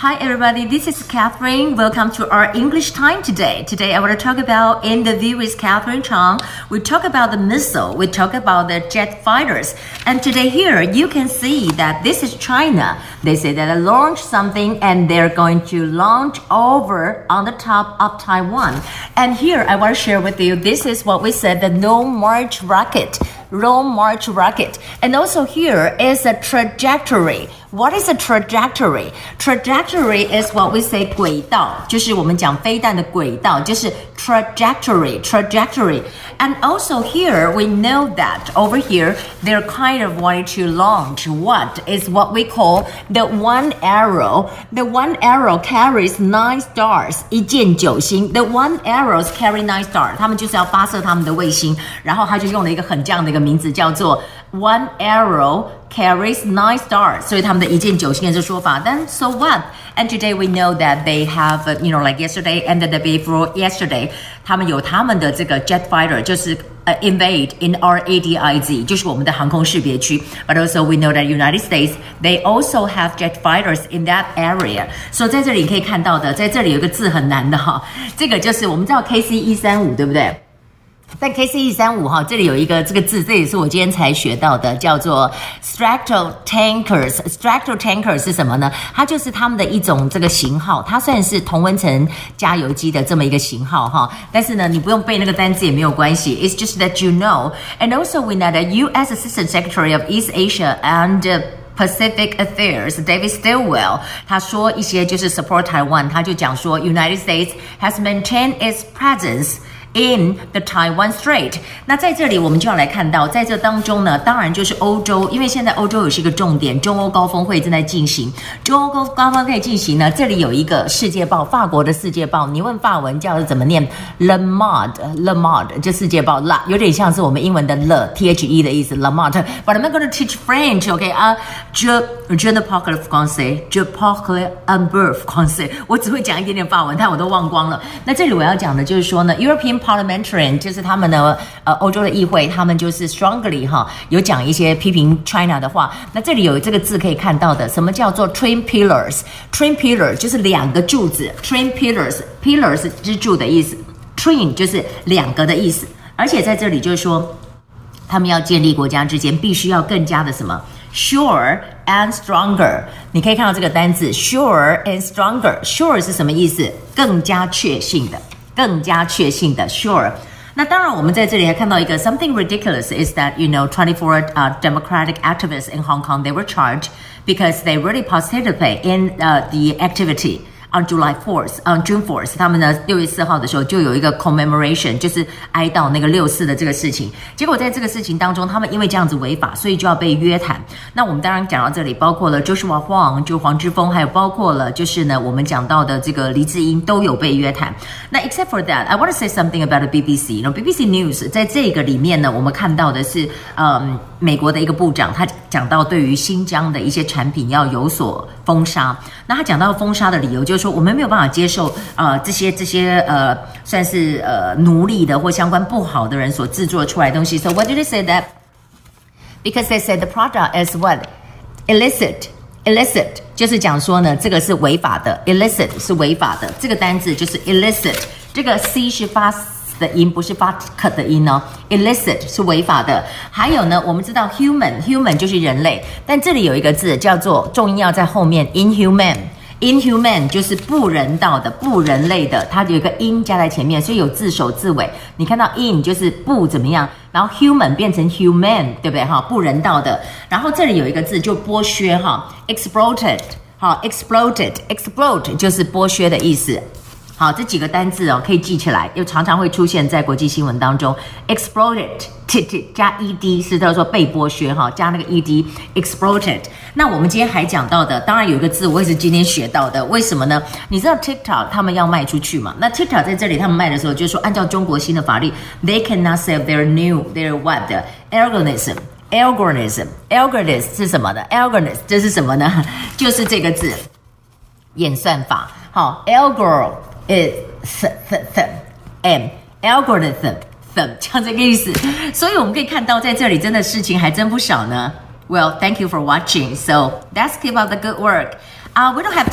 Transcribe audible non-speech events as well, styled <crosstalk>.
Hi everybody, this is Catherine. Welcome to our English time today. Today I want to talk about in the view with Catherine Chang. We talk about the missile, we talk about the jet fighters. And today here you can see that this is China. They say that they launched something and they're going to launch over on the top of Taiwan. And here I want to share with you this is what we said the no March rocket. Long March rocket. And also here is a trajectory. What is a trajectory? Trajectory is what we say 轨道，就是我们讲飞弹的轨道，就是 trajectory, trajectory. And also here we know that over here they're kind of wanting to launch what is what we call the one arrow. The one arrow carries nine stars，一箭九星。The one arrows carry nine stars，他们就是要发射他们的卫星，然后他就用了一个很这样的一 个名字叫做 one arrow。carries nine stars，所以他们的一箭九星的这说法。Then so what? And today we know that they have, you know, like yesterday and the day before yesterday，他们有他们的这个 jet fighter，就是呃 invade in our ADIZ，就是我们的航空识别区。But also we know that United States they also have jet fighters in that area。所以在这里你可以看到的，在这里有一个字很难的哈，这个就是我们知道 KC 一三五，对不对？ 在 KC 一三五哈，这里有一个这个字，这也是我今天才学到的，叫做 Stratotankers。Stratotankers 是什么呢？它就是他们的一种这个型号，它算是同温层加油机的这么一个型号哈。但是呢，你不用背那个单词也没有关系。It's just that you know. And also we know that U.S. Assistant Secretary of East Asia and Pacific Affairs David Stilwell，他说一些就是 support Taiwan，他就讲说 United States has maintained its presence。In the Taiwan Strait，那在这里我们就要来看到，在这当中呢，当然就是欧洲，因为现在欧洲也是一个重点，中欧高峰会正在进行。中欧高高峰会进行呢，这里有一个世界报，法国的世界报，你问法文叫怎么念？Le Monde，Le Monde，就世界报，La 有点像是我们英文的 Le T H E 的意思，Le Monde。But I'm not going to teach French，OK 啊？Je je ne parle français，je parle un peu français。我只会讲一点点法文，但我都忘光了。那这里我要讲的就是说呢，European。Parliamentarian 就是他们的呃欧洲的议会，他们就是 strongly 哈有讲一些批评 China 的话。那这里有这个字可以看到的，什么叫做 twin pillars？twin pillar 就是两个柱子，twin pillars，pillars 支柱的意思，twin 就是两个的意思。而且在这里就是说，他们要建立国家之间必须要更加的什么 sure and stronger。你可以看到这个单字 sure and stronger，sure 是什么意思？更加确信的。更加确信的 sure。那当然，我们在这里还看到一个 something ridiculous is that you know 24 uh, democratic activists in Hong Kong they were charged because they really participated in uh, the activity. On July 4th, on June 4th，他们呢六月四号的时候就有一个 commemoration，就是哀悼那个六四的这个事情。结果在这个事情当中，他们因为这样子违法，所以就要被约谈。那我们当然讲到这里，包括了 Joshua Huang，就黄之锋，还有包括了就是呢我们讲到的这个黎智英都有被约谈。那 except for that，I want to say something about the BBC。那 BBC News 在这个里面呢，我们看到的是，嗯，美国的一个部长，他讲到对于新疆的一些产品要有所封杀。那他讲到封杀的理由就是说。我们没有办法接受，呃，这些这些呃，算是呃奴隶的或相关不好的人所制作出来的东西。So what do they say that? Because they said the product is what illicit, illicit 就是讲说呢，这个是违法的，illicit 是违法的。这个单字就是 illicit，这个 c 是发的音，不是发可的音哦。illicit 是违法的。还有呢，我们知道 human, human 就是人类，但这里有一个字叫做重音要在后面，inhuman。Inhuman 就是不人道的、不人类的，它有一个 in 加在前面，所以有字首字尾。你看到 in 就是不怎么样，然后 human 变成 human，对不对哈？不人道的。然后这里有一个字就剥削哈，exploited 好，exploited，explode 就是剥削的意思。好，这几个单字哦，可以记起来，又常常会出现在国际新闻当中。exploited，t t <laughs> 加 ed 是叫做被剥削哈，加那个 ed，exploited。那我们今天还讲到的，当然有一个字我也是今天学到的，为什么呢？你知道 TikTok 他们要卖出去嘛？那 TikTok 在这里他们卖的时候，就是说按照中国新的法律，they cannot sell their new their what algorithm，algorithm，algorithm 是什么的？algorithm 这是什么呢？<laughs> 就是这个字，演算法。好，algorithm。is th th th m algorithm them 这样这个意思，所以我们可以看到在这里真的事情还真不少呢。Well, thank you for watching. So let's keep up the good work. Uh, we don't have